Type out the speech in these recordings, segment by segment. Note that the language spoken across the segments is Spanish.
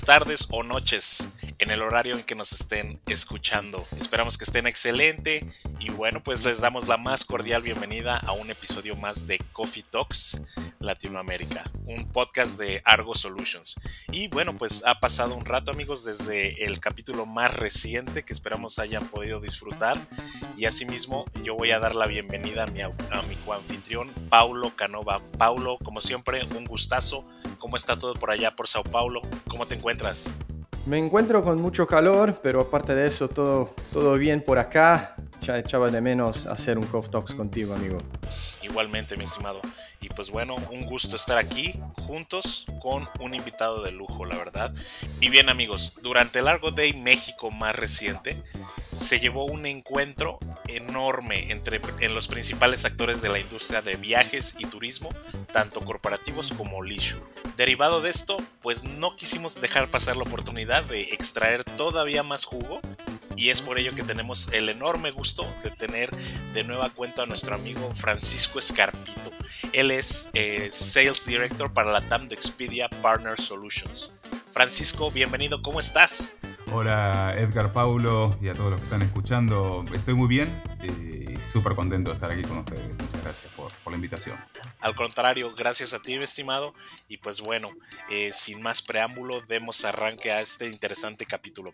tardes o noches en el horario en que nos estén escuchando. Esperamos que estén excelente y bueno, pues les damos la más cordial bienvenida a un episodio más de Coffee Talks Latinoamérica, un podcast de Argo Solutions. Y bueno, pues ha pasado un rato amigos desde el capítulo más reciente que esperamos hayan podido disfrutar y asimismo yo voy a dar la bienvenida a mi, a mi coanfitrión Paulo Canova. Paulo, como siempre, un gustazo. ¿Cómo está todo por allá por Sao Paulo? ¿Cómo te encuentras? Me encuentro con mucho calor, pero aparte de eso, todo, todo bien por acá. Ya echaba de menos hacer un Coffee Talks contigo, amigo. Igualmente, mi estimado. Y pues bueno, un gusto estar aquí juntos con un invitado de lujo, la verdad. Y bien, amigos, durante el Largo Day México más reciente, se llevó un encuentro enorme entre en los principales actores de la industria de viajes y turismo, tanto corporativos como leisure. Derivado de esto, pues no quisimos dejar pasar la oportunidad de extraer todavía más jugo y es por ello que tenemos el enorme gusto de tener de nueva cuenta a nuestro amigo Francisco Escarpito. Él es eh, Sales Director para la TAM de Expedia Partner Solutions. Francisco, bienvenido, ¿cómo estás? Hola Edgar Paulo y a todos los que están escuchando. Estoy muy bien y súper contento de estar aquí con ustedes. Muchas gracias por, por, la invitación. Al contrario, gracias a ti, mi estimado. Y pues bueno, eh, sin más preámbulo, demos arranque a este interesante capítulo.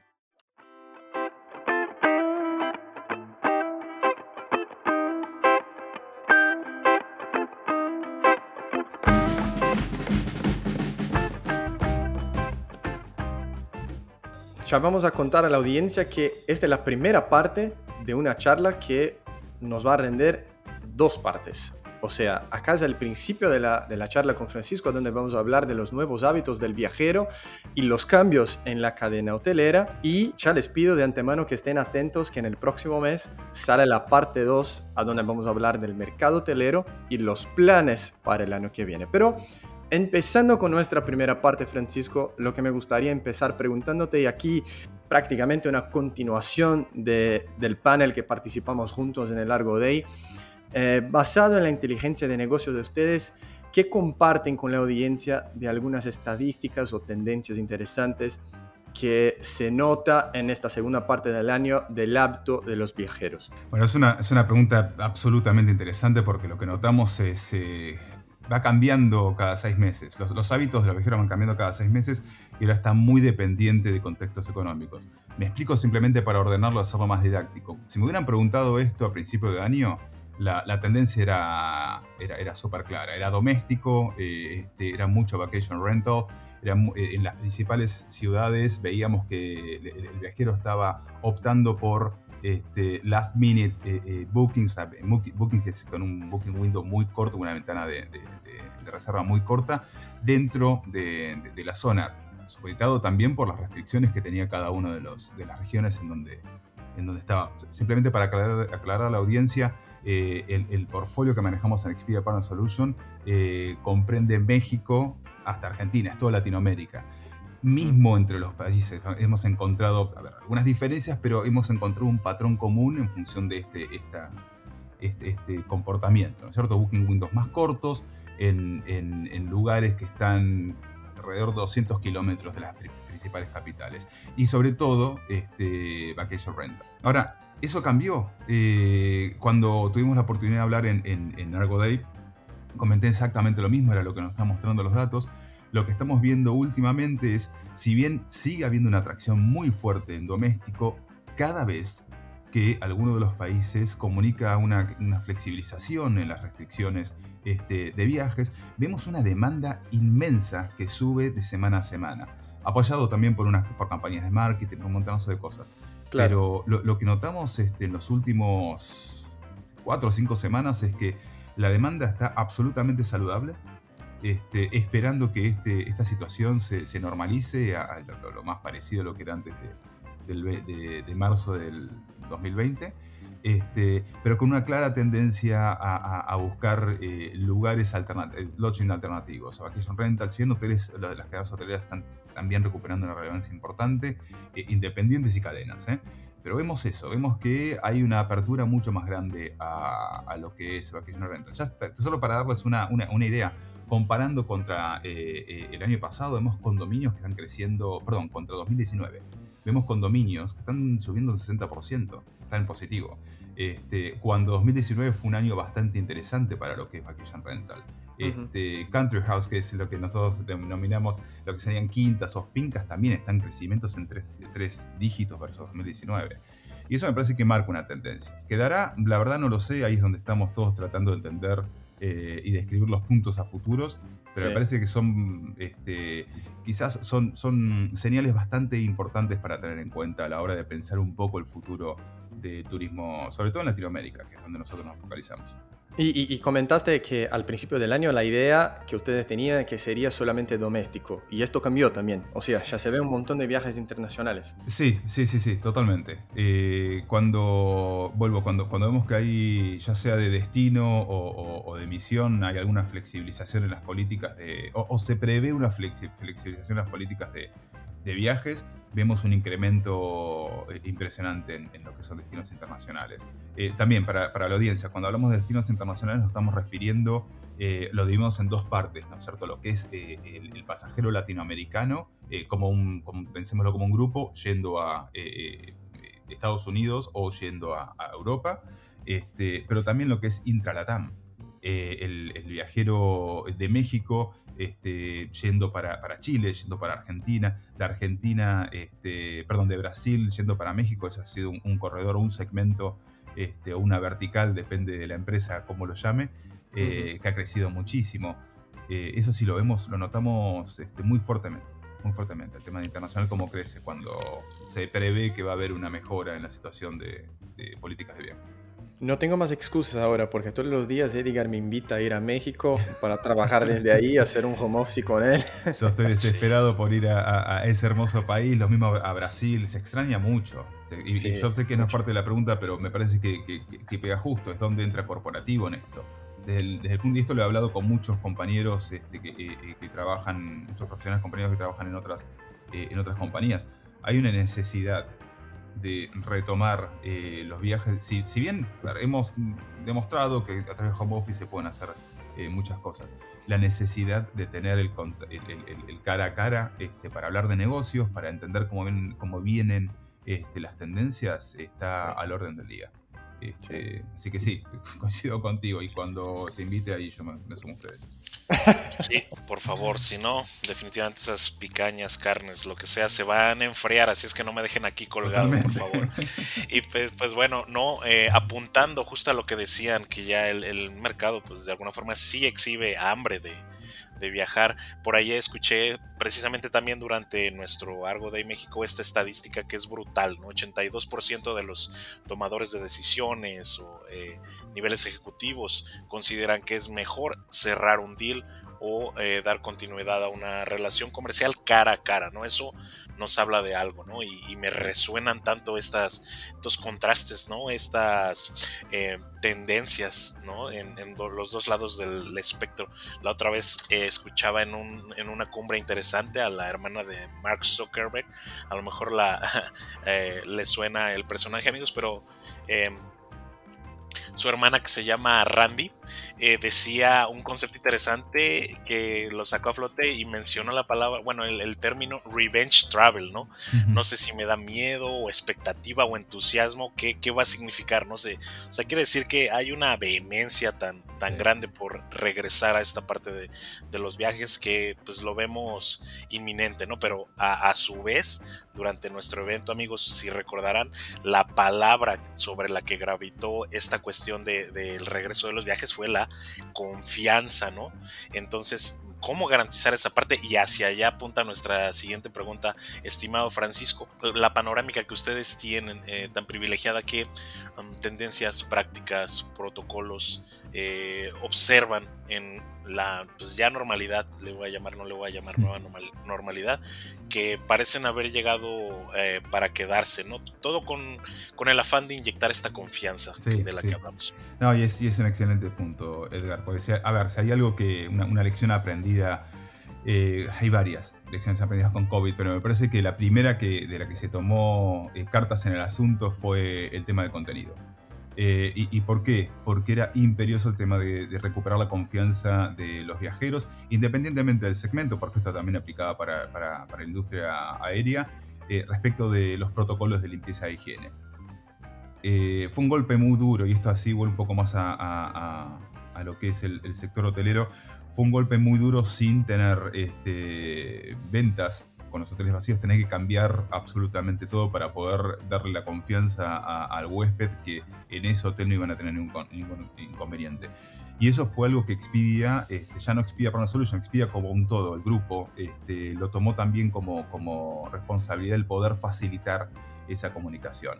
Ya vamos a contar a la audiencia que esta es la primera parte de una charla que nos va a render dos partes. O sea, acá es el principio de la, de la, charla con Francisco, donde vamos a hablar de los nuevos hábitos del viajero y los cambios en la cadena hotelera. Y ya les pido de antemano que estén atentos que en el próximo mes sale la parte 2, a donde vamos a hablar del mercado hotelero y los planes para el año que viene. Pero Empezando con nuestra primera parte, Francisco, lo que me gustaría empezar preguntándote, y aquí prácticamente una continuación de, del panel que participamos juntos en el Largo Day, eh, basado en la inteligencia de negocios de ustedes, ¿qué comparten con la audiencia de algunas estadísticas o tendencias interesantes que se nota en esta segunda parte del año del hábito de los viajeros? Bueno, es una, es una pregunta absolutamente interesante porque lo que notamos es... Eh va cambiando cada seis meses. Los, hábitos de los viajeros van cambiando cada seis meses y ahora está muy dependiente de contextos económicos. Me explico simplemente para ordenarlo, hacerlo más didáctico. Si me hubieran preguntado esto a principio de año, la, tendencia era, era, era súper clara. Era doméstico, eh, este, era mucho vacation rental. Era, eh, en las principales ciudades veíamos que el viajero estaba optando por este, last minute eh, eh, bookings, bookings con un booking window muy corto, una ventana de, reserva muy corta dentro de, la zona, supeditado también por las restricciones que tenía cada una de, las regiones en donde, en donde estaba. Simplemente para aclarar, a la audiencia, eh, el, el, portfolio que manejamos en Expedia Partner Solution comprende México hasta Argentina, es toda Latinoamérica mismo entre los países. Hemos encontrado algunas diferencias, pero hemos encontrado un patrón común en función de este, este, este comportamiento. ¿no es cierto? Booking windows más cortos en, en, lugares que están alrededor de 200 kilómetros de las principales capitales. Y sobre todo, este, vacation rental. Ahora, eso cambió. Eh, cuando tuvimos la oportunidad de hablar en, en, en Argo Day, comenté exactamente lo mismo, era lo que nos están mostrando los datos lo que estamos viendo últimamente es, si bien sigue habiendo una atracción muy fuerte en doméstico, cada vez que alguno de los países comunica una, flexibilización en las restricciones este, de viajes, vemos una demanda inmensa que sube de semana a semana, apoyado también por, unas, por campañas de marketing, un montonazo de cosas. Pero lo, que notamos este, en los últimos cuatro o cinco semanas es que la demanda está absolutamente saludable, este, esperando que este, esta situación se, normalice a, lo, más parecido a lo que era antes de, marzo del 2020, este, pero con una clara tendencia a, buscar eh, lugares alternativos, eh, lodging alternativos. Vacation Rental, si bien hoteles, las cadenas hoteleras están también recuperando una relevancia importante, eh, independientes y cadenas. Pero vemos eso, vemos que hay una apertura mucho más grande a, lo que es Vacation Rental. Ya solo para darles una, una, idea, comparando contra eh, eh, el año pasado, vemos condominios que están creciendo, perdón, contra 2019, vemos condominios que están subiendo un 60%, están en positivo. Este, cuando 2019 fue un año bastante interesante para lo que es Vacation Rental. Este, Country House, que es lo que nosotros denominamos lo que serían quintas o fincas, también están en crecimientos en tres, dígitos versus 2019. Y eso me parece que marca una tendencia. ¿Quedará? La verdad no lo sé, ahí es donde estamos todos tratando de entender eh, y describir los puntos a futuros, pero me parece que son, este, quizás son, son señales bastante importantes para tener en cuenta a la hora de pensar un poco el futuro de turismo, sobre todo en Latinoamérica, que es donde nosotros nos focalizamos. Y, comentaste que al principio del año la idea que ustedes tenían que sería solamente doméstico. Y esto cambió también. O sea, ya se ve un montón de viajes internacionales. Sí, sí, sí, sí, totalmente. Eh, cuando, vuelvo, cuando, cuando vemos que hay, ya sea de destino o, de misión, hay alguna flexibilización en las políticas de, o, se prevé una flexibilización en las políticas de, de viajes, vemos un incremento eh, impresionante en, lo que son destinos internacionales. Eh, también para, la audiencia, cuando hablamos de destinos internacionales nos estamos refiriendo, eh, lo dividimos en dos partes, ¿no es cierto? Lo que es el, pasajero latinoamericano, como un, pensémoslo como un grupo, yendo a Estados Unidos o yendo a, Europa, este, pero también lo que es intralatam. El, el, viajero de México este, yendo para, para, Chile, yendo para Argentina, de Argentina, este, perdón, de Brasil, yendo para México, ese ha sido un, corredor, un segmento este, o una vertical, depende de la empresa, como lo llame, eh, que ha crecido muchísimo. Eh, eso sí lo vemos, lo notamos este, muy fuertemente, muy fuertemente, el tema de internacional, cómo crece cuando se prevé que va a haber una mejora en la situación de, de políticas de viaje. No tengo más excusas ahora porque todos los días Edgar me invita a ir a México para trabajar desde ahí, hacer un home office con él. Yo estoy desesperado por ir a, ese hermoso país, lo mismo a Brasil, se extraña mucho. Y, yo sé que no es parte de la pregunta, pero me parece que, pega justo, es donde entra corporativo en esto. Desde el, punto de vista lo he hablado con muchos compañeros este, eh, eh, que, trabajan, muchos profesionales compañeros que trabajan en otras, eh, en otras compañías. Hay una necesidad de retomar eh, los viajes. Si, si, bien hemos demostrado que a través de home office se pueden hacer eh, muchas cosas, la necesidad de tener el, el, cara a cara este, para hablar de negocios, para entender cómo, ven, cómo vienen este, las tendencias, está al orden del día. Este, así que sí, coincido contigo y cuando te invite ahí yo me, me sumo a ustedes. Sí, por favor, si no, definitivamente esas picañas, carnes, lo que sea, se van a enfriar, así es que no me dejen aquí colgado, por favor. Y pues, pues bueno, no, eh, apuntando justo a lo que decían, que ya el, el mercado, pues de alguna forma sí exhibe hambre de, de viajar. Por ahí escuché precisamente también durante nuestro Argo Day México esta estadística que es brutal, ¿no? 82% de los tomadores de decisiones o eh, niveles ejecutivos consideran que es mejor cerrar un deal o eh, dar continuidad a una relación comercial cara a cara, ¿no? Eso nos habla de algo, ¿no? Y, me resuenan tanto estas, estos contrastes, ¿no? Estas eh, tendencias, ¿no? En, los dos lados del espectro. La otra vez eh, escuchaba en, un, en una cumbre interesante a la hermana de Mark Zuckerberg, a lo mejor la, le suena el personaje, amigos, pero su hermana que se llama Randy, eh, decía un concepto interesante que lo sacó a flote y mencionó la palabra, bueno, el, término revenge travel, ¿no? No sé si me da miedo o expectativa o entusiasmo, ¿qué, ¿qué, va a significar? No sé. O sea, quiere decir que hay una vehemencia tan, tan grande por regresar a esta parte de, de, los viajes que pues lo vemos inminente, ¿no? Pero a, a su vez, durante nuestro evento, amigos, si recordarán, la palabra sobre la que gravitó esta cuestión del de, regreso de los viajes fue la confianza, ¿no? Entonces, ¿cómo garantizar esa parte? Y hacia allá apunta nuestra siguiente pregunta, estimado Francisco. La panorámica que ustedes tienen eh, tan privilegiada, ¿qué um, tendencias prácticas, protocolos eh, observan en la pues ya normalidad, le voy a llamar, no le voy a llamar nueva normalidad, que parecen haber llegado eh, para quedarse, ¿no? Todo con, con, el afán de inyectar esta confianza de la que hablamos. No, y es, y es, un excelente punto, Edgar, porque a ver, si hay algo que, una, lección aprendida Eh, hay varias lecciones aprendidas con COVID, pero me parece que la primera que, de la que se tomó eh, cartas en el asunto fue el tema de contenido. Eh, y, por qué? Porque era imperioso el tema de, recuperar la confianza de los viajeros, independientemente del segmento, porque esto también aplicaba para, la industria aérea, respecto de los protocolos de limpieza e higiene. fue un golpe muy duro, y esto así vuelve un poco más a, lo que es el, el sector hotelero, fue un golpe muy duro sin tener este, ventas con los hoteles vacíos, tener que cambiar absolutamente todo para poder darle la confianza al huésped que en ese hotel no iban a tener ningún, inconveniente. Y eso fue algo que Expedia, este, ya no Expedia para una solución, Expedia como un todo, el grupo, este, lo tomó también como, como responsabilidad el poder facilitar esa comunicación.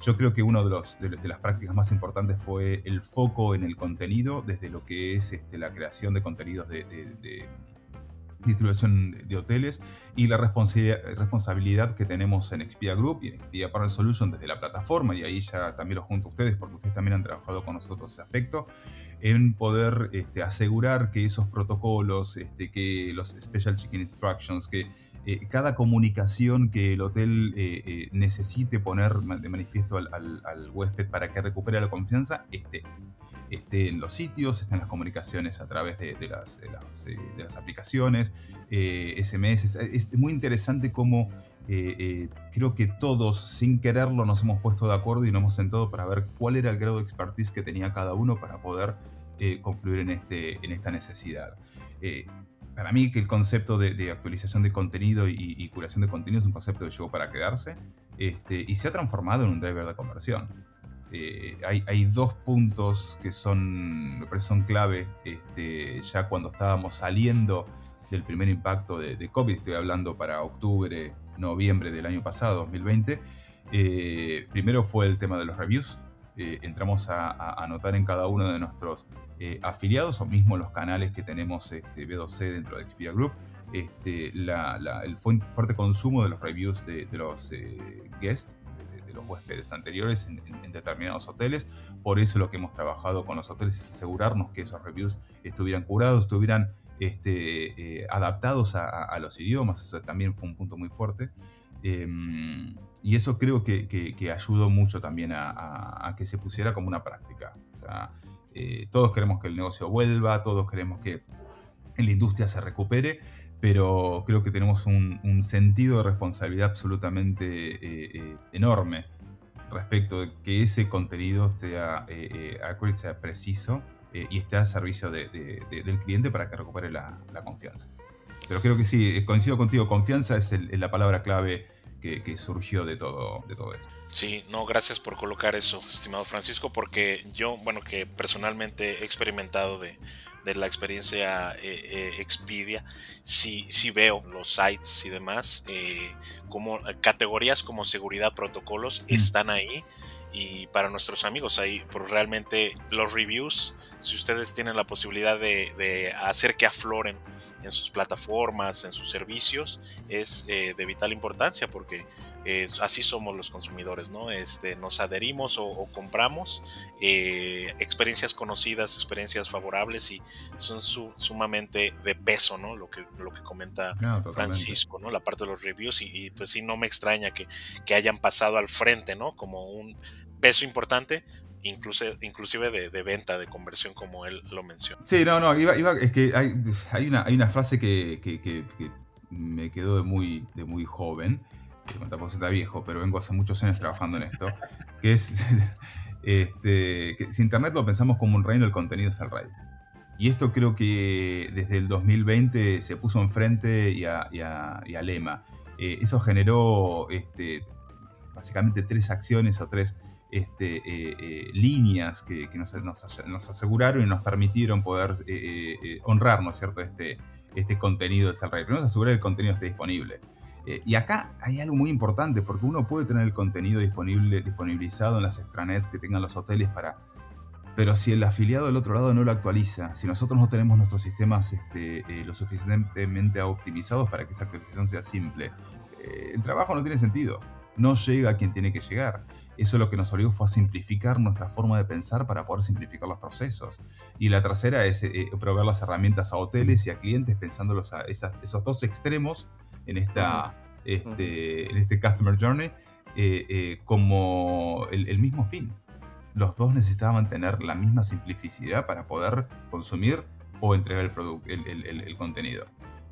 Yo creo que una de, los, de, las prácticas más importantes fue el foco en el contenido, desde lo que es este, la creación de contenidos de, distribución de hoteles y la responsabilidad que tenemos en Expedia Group y en Expedia Partner Solution desde la plataforma, y ahí ya también lo junto a ustedes porque ustedes también han trabajado con nosotros ese aspecto, en poder este, asegurar que esos protocolos, este, que los Special Chicken Instructions, que eh, cada comunicación que el hotel eh, eh, necesite poner de manifiesto al, huésped para que recupere la confianza esté. Esté en los sitios, esté en las comunicaciones a través de, las, de las, aplicaciones, SMS. Es muy interesante cómo creo que todos, sin quererlo, nos hemos puesto de acuerdo y nos hemos sentado para ver cuál era el grado de expertise que tenía cada uno para poder confluir en, este, en esta necesidad para mí que el concepto de, actualización de contenido y, curación de contenido es un concepto que llegó para quedarse este, y se ha transformado en un driver de conversión. Eh, hay, dos puntos que son, me parece son clave este, ya cuando estábamos saliendo del primer impacto de, COVID, estoy hablando para octubre, noviembre del año pasado, 2020. Eh, primero fue el tema de los reviews. Eh, entramos a anotar en cada uno de nuestros afiliados o mismo los canales que tenemos este, B2C dentro de Expedia Group, este, el fuerte consumo de los reviews de, los eh, guests, de, los huéspedes anteriores en, determinados hoteles. Por eso lo que hemos trabajado con los hoteles es asegurarnos que esos reviews estuvieran curados, estuvieran este, eh, adaptados a, los idiomas. Eso también fue un punto muy fuerte. Em, y eso creo que, ayudó mucho también a, que se pusiera como una práctica. Eh, todos queremos que el negocio vuelva, todos queremos que la industria se recupere, pero creo que tenemos un, sentido de responsabilidad absolutamente eh, eh, enorme respecto de que ese contenido sea accurate, sea preciso y esté al servicio del cliente para que recupere la, confianza. Pero creo que sí, coincido contigo, confianza es, la palabra clave que, que, surgió de todo, de todo esto. Sí, no, gracias por colocar eso, estimado Francisco, porque yo, bueno, que personalmente he experimentado de, la experiencia eh, eh, Expedia, sí, sí veo los sites y demás, eh, como categorías como seguridad, protocolos, mm. están ahí y para nuestros amigos ahí, realmente los reviews, si ustedes tienen la posibilidad de, hacer que afloren en sus plataformas, en sus servicios, es de vital importancia porque así somos los consumidores, ¿no? Este, nos adherimos o, compramos eh, experiencias conocidas, experiencias favorables y son sumamente de peso, ¿no? Lo que, lo que comenta Francisco, ¿no? La parte de los reviews y, pues sí, no me extraña que, que, hayan pasado al frente, ¿no? Como un peso importante, inclusive, inclusive de, venta, de conversión, como él lo menciona. Sí, no, no, iba, es que hay, hay, una, hay una frase que, que, que, me quedó de muy, de muy joven, que tampoco está viejo, pero vengo hace muchos años trabajando en esto, que es, este, que si Internet lo pensamos como un reino, el contenido es el rey. Y esto creo que desde el 2020 se puso enfrente y a, y a, lema. Eh, eso generó este, básicamente tres acciones o tres este, eh, eh, líneas que, nos, nos, aseguraron y nos permitieron poder honrar, ¿no es cierto?, este, este contenido es el rey. Primero, asegurar que el contenido esté disponible. Eh, y acá hay algo muy importante, porque uno puede tener el contenido disponible, disponibilizado en las extranets que tengan los hoteles para... Pero si el afiliado del otro lado no lo actualiza, si nosotros no tenemos nuestros sistemas este, eh, lo suficientemente optimizados para que esa actualización sea simple, eh, el trabajo no tiene sentido. No llega a quien tiene que llegar. Eso lo que nos obligó fue a simplificar nuestra forma de pensar para poder simplificar los procesos. Y la tercera es eh, proveer las herramientas a hoteles y a clientes pensando a esos dos extremos en, esta, este, en este Customer Journey eh, eh, como el, mismo fin. Los dos necesitaban tener la misma simplicidad para poder consumir o entregar el, el, contenido.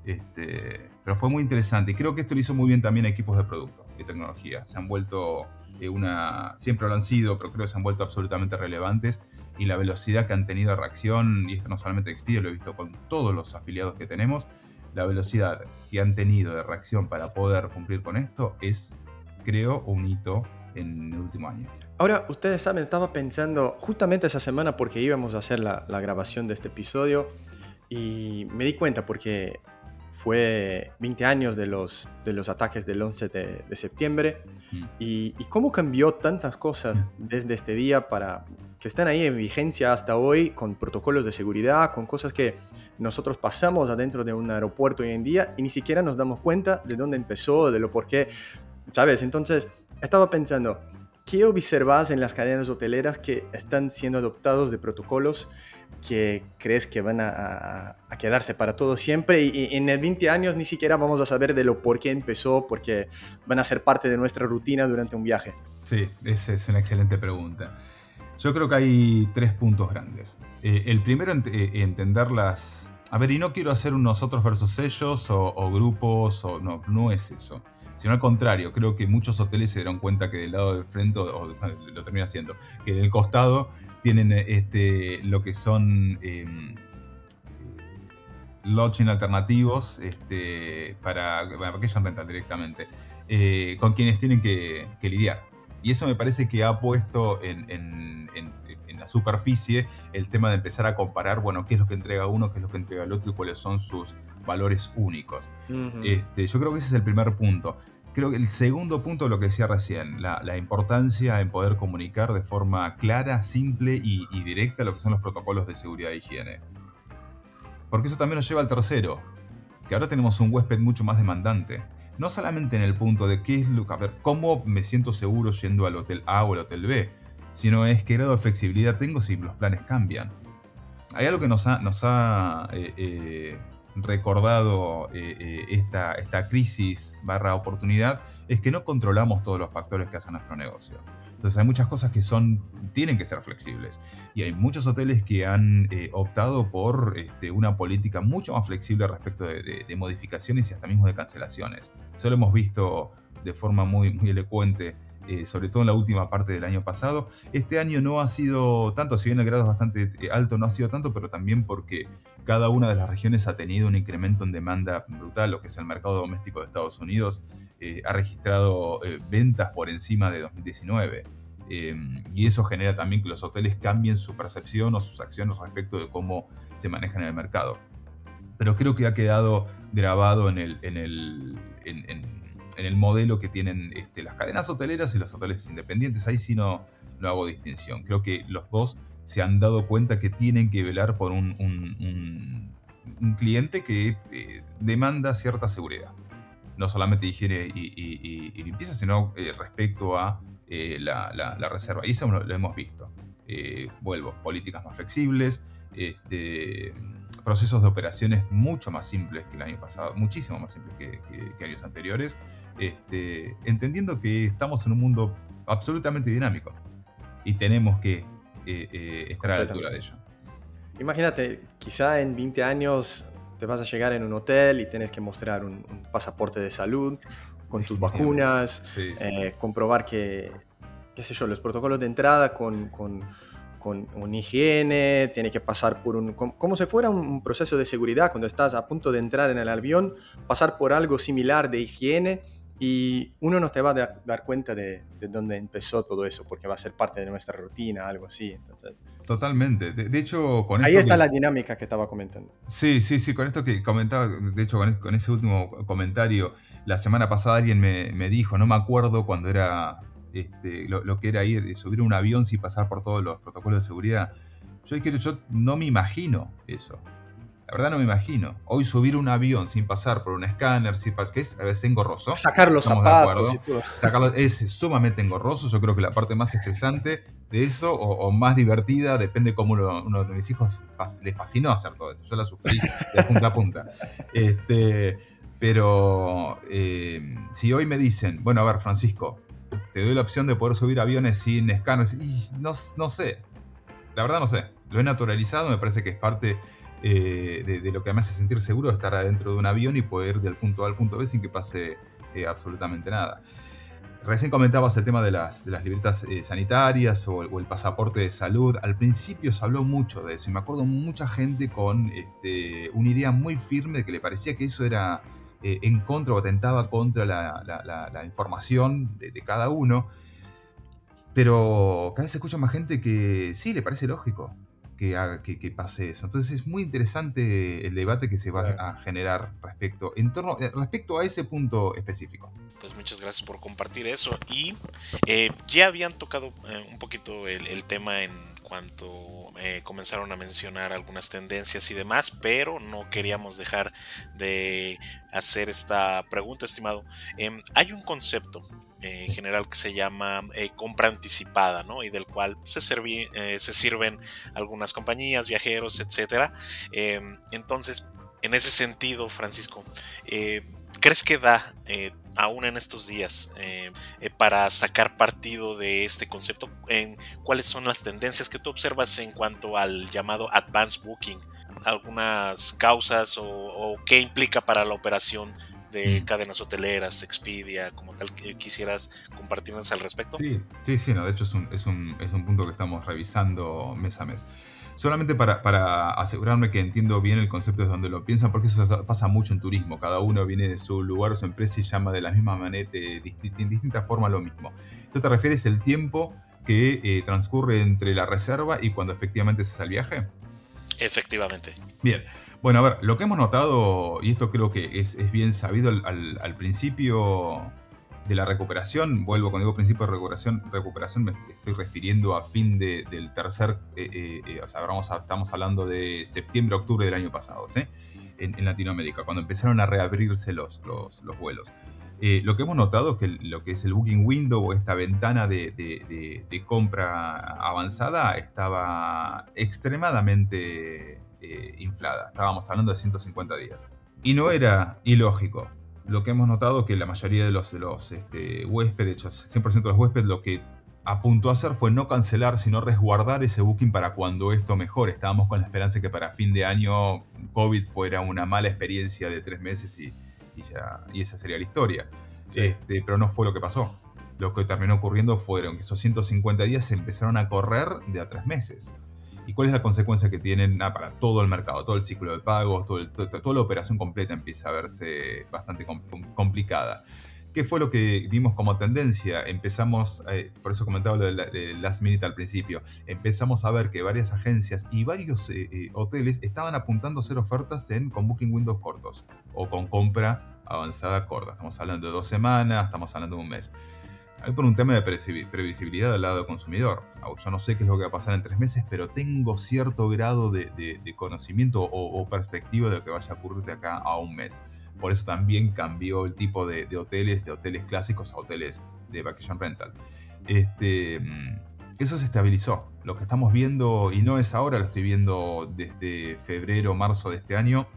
Este, pero fue muy interesante y creo que esto lo hizo muy bien también a equipos de producto, de tecnología. Se han vuelto una, siempre lo han sido, pero creo que se han vuelto absolutamente relevantes y la velocidad que han tenido de reacción, y esto no solamente Expedia, lo he visto con todos los afiliados que tenemos, la velocidad que han tenido de reacción para poder cumplir con esto es, creo, un hito en el último año. Ahora, ustedes saben, estaba pensando justamente esa semana porque íbamos a hacer la, la grabación de este episodio y me di cuenta porque fue 20 años de los, de los ataques del 11 de, septiembre mm. y, cómo cambió tantas cosas desde este día para que estén ahí en vigencia hasta hoy con protocolos de seguridad, con cosas que nosotros pasamos adentro de un aeropuerto hoy en día y ni siquiera nos damos cuenta de dónde empezó, de lo por qué, ¿sabes? Entonces, estaba pensando, ¿qué observas en las cadenas hoteleras que están siendo adoptados de protocolos que crees que van a, quedarse para todo siempre y, en el 20 años ni siquiera vamos a saber de lo por qué empezó, porque van a ser parte de nuestra rutina durante un viaje? Sí, esa es una excelente pregunta. Yo creo que hay tres puntos grandes. Eh, el primero, eh, entender las... A ver, y no quiero hacer un nosotros versus ellos o, grupos, o no, no es eso sino al contrario, creo que muchos hoteles se dieron cuenta que del lado del frente, o, lo termina haciendo, que del costado tienen este, lo que son em, lodging alternativos este, para, que rental directamente, eh, con quienes tienen que, lidiar. Y eso me parece que ha puesto en, la superficie el tema de empezar a comparar, bueno, qué es lo que entrega uno, qué es lo que entrega el otro y cuáles son sus valores únicos. este, yo creo que ese es el primer punto creo que el segundo punto, lo que decía recién, la, importancia en poder comunicar de forma clara, simple y, directa lo que son los protocolos de seguridad e higiene. Porque eso también nos lleva al tercero, que ahora tenemos un huésped mucho más demandante. No solamente en el punto de qué es lo, a ver, cómo me siento seguro yendo al hotel A o al hotel B, sino es qué grado de flexibilidad tengo si los planes cambian. Hay algo que nos ha, nos ha eh, eh, recordado eh, eh, esta, esta crisis barra oportunidad es que no controlamos todos los factores que hacen nuestro negocio. Entonces hay muchas cosas que son, tienen que ser flexibles. Y hay muchos hoteles que han eh, optado por este, una política mucho más flexible respecto de, modificaciones y hasta mismo de cancelaciones. Eso lo hemos visto de forma muy, muy elocuente sobre todo en la última parte del año pasado. Este año no ha sido tanto, si bien el grado es bastante alto, no ha sido tanto, pero también porque cada una de las regiones ha tenido un incremento en demanda brutal, lo que es el mercado doméstico de Estados Unidos eh, ha registrado eh, ventas por encima de 2019. Em, y eso genera también que los hoteles cambien su percepción o sus acciones respecto de cómo se manejan en el mercado. Pero creo que ha quedado grabado en el, modelo que tienen este, las cadenas hoteleras y los hoteles independientes. Ahí sí no hago distinción. Creo que los dos se han dado cuenta que tienen que velar por un, cliente que eh, demanda cierta seguridad. No solamente higiene y, limpieza, sino eh, respecto a eh, la, reserva. Y eso lo, hemos visto. vuelvo, políticas más flexibles, este, procesos de operaciones mucho más simples que el año pasado, muchísimo más simples que, años anteriores, este, entendiendo que estamos en un mundo absolutamente dinámico y tenemos que eh, estar a la altura de ello. Imagínate, quizá en 20 años te vas a llegar en un hotel y tienes que mostrar un, pasaporte de salud con tus vacunas, eh, comprobar que, qué sé yo, los protocolos de entrada con, con, con una higiene, tiene que pasar por un, como, si fuera un proceso de seguridad, cuando estás a punto de entrar en el avión, pasar por algo similar de higiene y uno no te va a dar cuenta de, dónde empezó todo eso, porque va a ser parte de nuestra rutina, algo así. Entonces, Totalmente. De, hecho, con Ahí está la dinámica que estaba comentando. Sí, sí, sí, con esto que comentaba, de hecho, con, ese último comentario, la semana pasada alguien me, dijo, no me acuerdo cuando era este, lo, que era ir, subir un avión sin pasar por todos los protocolos de seguridad. Yo, yo no me imagino eso. La verdad no me imagino. Hoy subir un avión sin pasar por un escáner, sin que es a veces engorroso. Sacar los zapatos y todo. Sacarlo, es sumamente engorroso. Yo creo que la parte más estresante de eso, o, más divertida, depende cómo uno de mis hijos les fascinó hacer todo eso. Yo la sufrí de punta a punta. Este, pero eh, si hoy me dicen, bueno, a ver, Francisco, te doy la opción de poder subir aviones sin escáneres, y no, no sé. La verdad no sé. Lo he naturalizado, me parece que es parte eh, de, lo que me hace sentir seguro estar adentro de un avión y poder ir del punto A al punto B sin que pase eh, absolutamente nada. Recién comentabas el tema de las, de libretas eh, sanitarias o el, pasaporte de salud. Al principio se habló mucho de eso y me acuerdo mucha gente con este, una idea muy firme de que le parecía que eso era en contra o atentaba contra la, información de, de, cada uno. Pero cada vez se escucha más gente que sí, le parece lógico que, haga, que, pase eso. Entonces es muy interesante el debate que se va a generar respecto, en torno, eh, respecto a ese punto específico. Pues muchas gracias por compartir eso. Y eh, ya habían tocado eh, un poquito el, tema en cuanto comenzaron a mencionar algunas tendencias y demás, pero no queríamos dejar de hacer esta pregunta, estimado. Em, hay un concepto eh, general que se llama eh, compra anticipada, ¿no? Y del cual se, eh, se sirven algunas compañías, viajeros, etcétera. Em, entonces, en ese sentido, Francisco, ¿crees que da aún en estos días para sacar partido de este concepto? ¿Cuáles son las tendencias que tú observas en cuanto al llamado advance booking? ¿Algunas causas o qué implica para la operación de mm. cadenas hoteleras, Expedia, como tal, quisieras compartirnos al respecto. Sí, sí, sí, no, de hecho es un, es un, es un punto que estamos revisando mes a mes. Solamente para, para, asegurarme que entiendo bien el concepto de donde lo piensan, porque eso pasa mucho en turismo. Cada uno viene de su lugar o su empresa y llama de la misma manera, de, en distinta forma lo mismo. ¿Tú te refieres el tiempo que eh, transcurre entre la reserva y cuando efectivamente se hace el viaje? Efectivamente. Bien. Bueno, a ver, lo que hemos notado, y esto creo que es, bien sabido al, principio de la recuperación, vuelvo cuando digo principio de recuperación, recuperación me estoy refiriendo a fin del tercer, eh, eh, eh, o sea, estamos hablando de septiembre, octubre del año pasado, ¿sí? En, Latinoamérica, cuando empezaron a reabrirse los, los, vuelos. lo que hemos notado es que lo que es el booking window o esta ventana de, de compra avanzada estaba extremadamente eh, inflada. Estábamos hablando de 150 días. Y no era ilógico. Lo que hemos notado es que la mayoría de los, de los este, huéspedes, de hecho 100% de los huéspedes, lo que apuntó a hacer fue no cancelar, sino resguardar ese booking para cuando esto mejore. Estábamos con la esperanza de que para fin de año COVID fuera una mala experiencia de tres meses y, ya, y esa sería la historia. Este, pero no fue lo que pasó. Lo que terminó ocurriendo fueron que esos 150 días se empezaron a correr de a tres meses. ¿Y cuál es la consecuencia que tienen ah, para todo el mercado, todo el ciclo de pagos, todo toda la operación completa empieza a verse bastante complicada? ¿Qué fue lo que vimos como tendencia? Empezamos, eh, por eso comentaba lo de, Last Minute al principio, empezamos a ver que varias agencias y varios eh, eh, hoteles estaban apuntando a hacer ofertas en, con Booking Windows cortos o con compra avanzada corta. Estamos hablando de dos semanas, estamos hablando de un mes. Hay por un tema de previsibilidad del lado del consumidor. yo no sé qué es lo que va a pasar en tres meses, pero tengo cierto grado de, conocimiento o, perspectiva de lo que vaya a ocurrir de acá a un mes. Por eso también cambió el tipo de, hoteles, de hoteles clásicos a hoteles de vacation rental. Este, mm, eso se estabilizó. Lo que estamos viendo, y no es ahora, lo estoy viendo desde febrero, marzo de este año,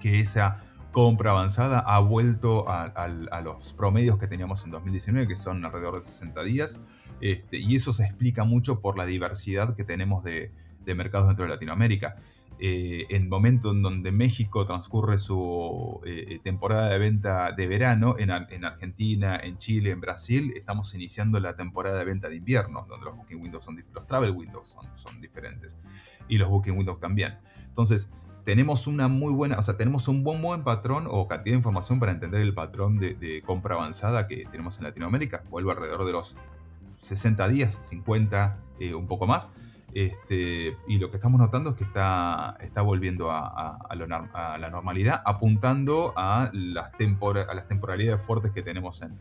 que esa compra avanzada ha vuelto a, los promedios que teníamos en 2019, que son alrededor de 60 días. Este, y eso se explica mucho por la diversidad que tenemos de, mercados dentro de Latinoamérica. Eh, en el momento en donde México transcurre su eh, eh, temporada de venta de verano, en, Argentina, en Chile, en Brasil, estamos iniciando la temporada de venta de invierno, donde los Booking Windows son los Travel Windows son, son diferentes y los Booking Windows también. Entonces, tenemos una muy buena, o sea, tenemos un buen, buen patrón o cantidad de información para entender el patrón de, compra avanzada que tenemos en Latinoamérica. Vuelvo alrededor de los 60 días, 50, eh, un poco más. Este, y lo que estamos notando es que está, está volviendo a, la normalidad, apuntando a las, a las temporalidades fuertes que tenemos en,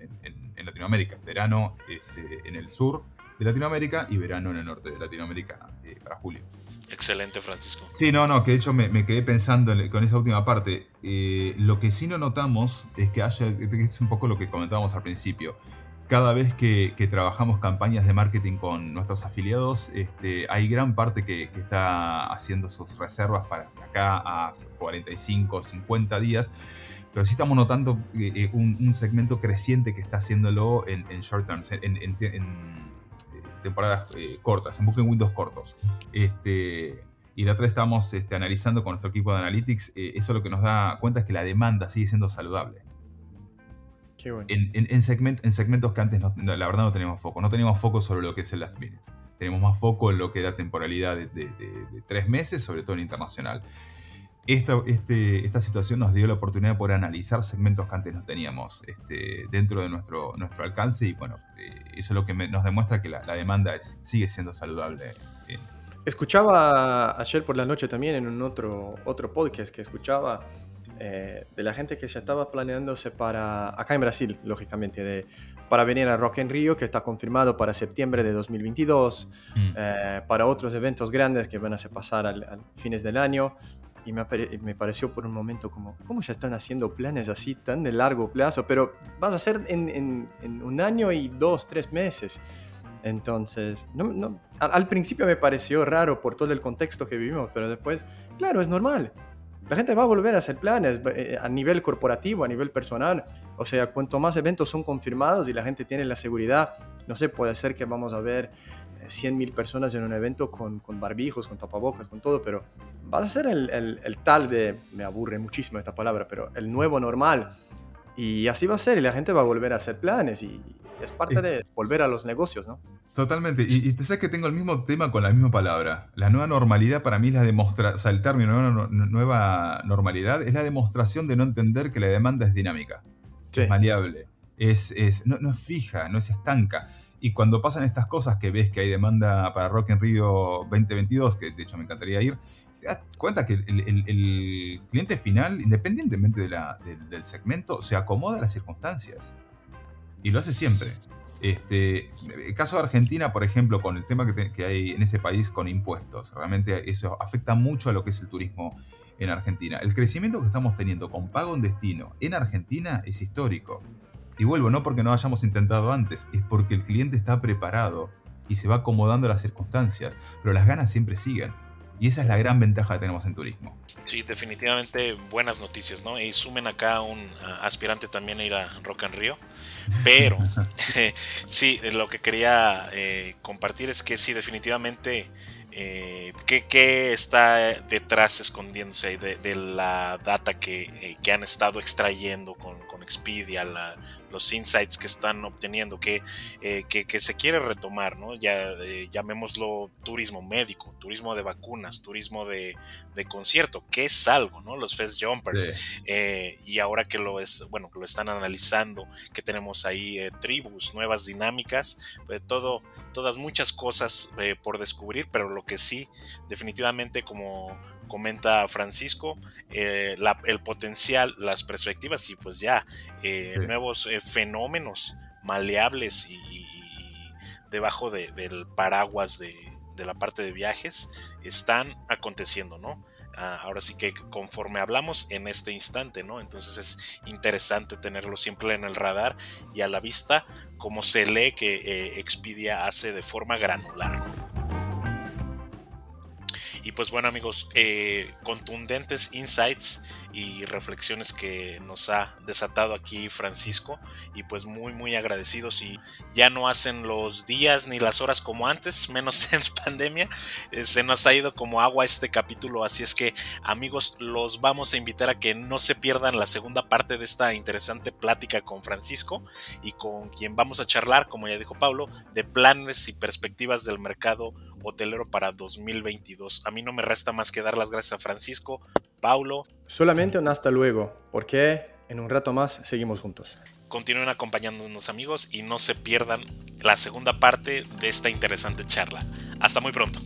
Latinoamérica. Verano este, en el sur de Latinoamérica y verano en el norte de Latinoamérica eh, para julio. Excelente, Francisco. Sí, no, no, que de hecho me, quedé pensando con esa última parte. Eh, lo que sí no notamos es que haya, es un poco lo que comentábamos al principio. Cada vez que, trabajamos campañas de marketing con nuestros afiliados, este, hay gran parte que, está haciendo sus reservas para acá a 45, 50 días pero sí estamos notando eh, eh, un, segmento creciente que está haciéndolo en, short terms, en, temporadas eh, cortas, en Booking Windows cortos. Este, y la otra estamos este, analizando con nuestro equipo de Analytics. Eh, eso lo que nos da cuenta es que la demanda sigue siendo saludable. Qué bueno. En, en, segmentos que antes la verdad no teníamos foco. No teníamos foco sobre lo que es el last minute. Tenemos más foco en lo que era temporalidad de, de tres meses, sobre todo en internacional. Esta, este, esta situación nos dio la oportunidad de poder analizar segmentos que antes no teníamos este, dentro de nuestro, nuestro alcance y bueno, eh, eso es lo que nos demuestra que la, demanda es, sigue siendo saludable. Escuchaba ayer por la noche también en un otro, otro podcast que escuchaba eh, de la gente que ya estaba planeándose para, acá en Brasil, lógicamente, de, para venir a Rock en Rio, que está confirmado para septiembre de 2022, mm. eh, para otros eventos grandes que van a pasar al fines del año y me, me, pareció por un momento como, ¿cómo ya están haciendo planes así tan de largo plazo? Pero vas a hacer en, en, un año y dos, tres meses. Entonces, no, no, al, principio me pareció raro por todo el contexto que vivimos, pero después, claro, es normal. La gente va a volver a hacer planes eh, a nivel corporativo, a nivel personal. O sea, cuanto más eventos son confirmados y la gente tiene la seguridad, no sé, puede ser que vamos a ver 100.000 personas en un evento con, con, barbijos, con tapabocas, con todo, pero va a ser el, el, tal de, me aburre muchísimo esta palabra, pero el nuevo normal. Y así va a ser, y la gente va a volver a hacer planes, y es parte de volver a los negocios, ¿no? Totalmente, y, te sabes que tengo el mismo tema con la misma palabra. La nueva normalidad para mí es la demostración, o sea, el término nueva, normalidad es la demostración de no entender que la demanda es dinámica, es maleable, es, es, no, no es fija, no es estanca. Y cuando pasan estas cosas que ves que hay demanda para Rock en Rio 2022, que de hecho me encantaría ir, te das cuenta que el, cliente final, independientemente del segmento, se acomoda a las circunstancias. Y lo hace siempre. Este, el caso de Argentina, por ejemplo, con el tema que, que, hay en ese país con impuestos, realmente eso afecta mucho a lo que es el turismo en Argentina. El crecimiento que estamos teniendo con pago en destino en Argentina es histórico. Y vuelvo, no porque no hayamos intentado antes, es porque el cliente está preparado y se va acomodando a las circunstancias, pero las ganas siempre siguen. Y esa es la gran ventaja que tenemos en turismo. Sí, definitivamente buenas noticias, ¿no? Y sumen acá un aspirante también a ir a Rock and Rio. Pero sí, lo que quería eh, compartir es que sí, definitivamente eh, ¿qué, está detrás escondiéndose de, la data que, eh, han estado extrayendo con, con Expedia, la, los insights que están obteniendo, que, eh, que, se quiere retomar, ¿no? Ya eh, llamémoslo turismo médico, turismo de vacunas, turismo de, de concierto, que es algo, ¿no? Los Fest Jumpers. Eh, y ahora que lo es, bueno, lo están analizando, que tenemos ahí tribus, nuevas dinámicas, pues todo, todas muchas cosas por descubrir, pero lo que sí, definitivamente como comenta Francisco, eh, el potencial, las perspectivas y pues ya eh, nuevos eh, fenómenos maleables y, debajo del paraguas de, la parte de viajes están aconteciendo, ¿no? Ah, ahora sí que conforme hablamos en este instante, ¿no? Entonces es interesante tenerlo siempre en el radar y a la vista como se lee que Expedia hace de forma granular. Y pues bueno amigos, eh, contundentes insights y reflexiones que nos ha desatado aquí Francisco y pues muy muy agradecidos y ya no hacen los días ni las horas como antes, menos en pandemia, eh, se nos ha ido como agua este capítulo, así es que amigos los vamos a invitar a que no se pierdan la segunda parte de esta interesante plática con Francisco y con quien vamos a charlar, como ya dijo Pablo, de planes y perspectivas del mercado hotelero para 2022. A mí no me resta más que dar las gracias a Francisco, Paulo. Solamente un hasta luego, porque en un rato más seguimos juntos. Continúen acompañándonos amigos y no se pierdan la segunda parte de esta interesante charla. Hasta muy pronto.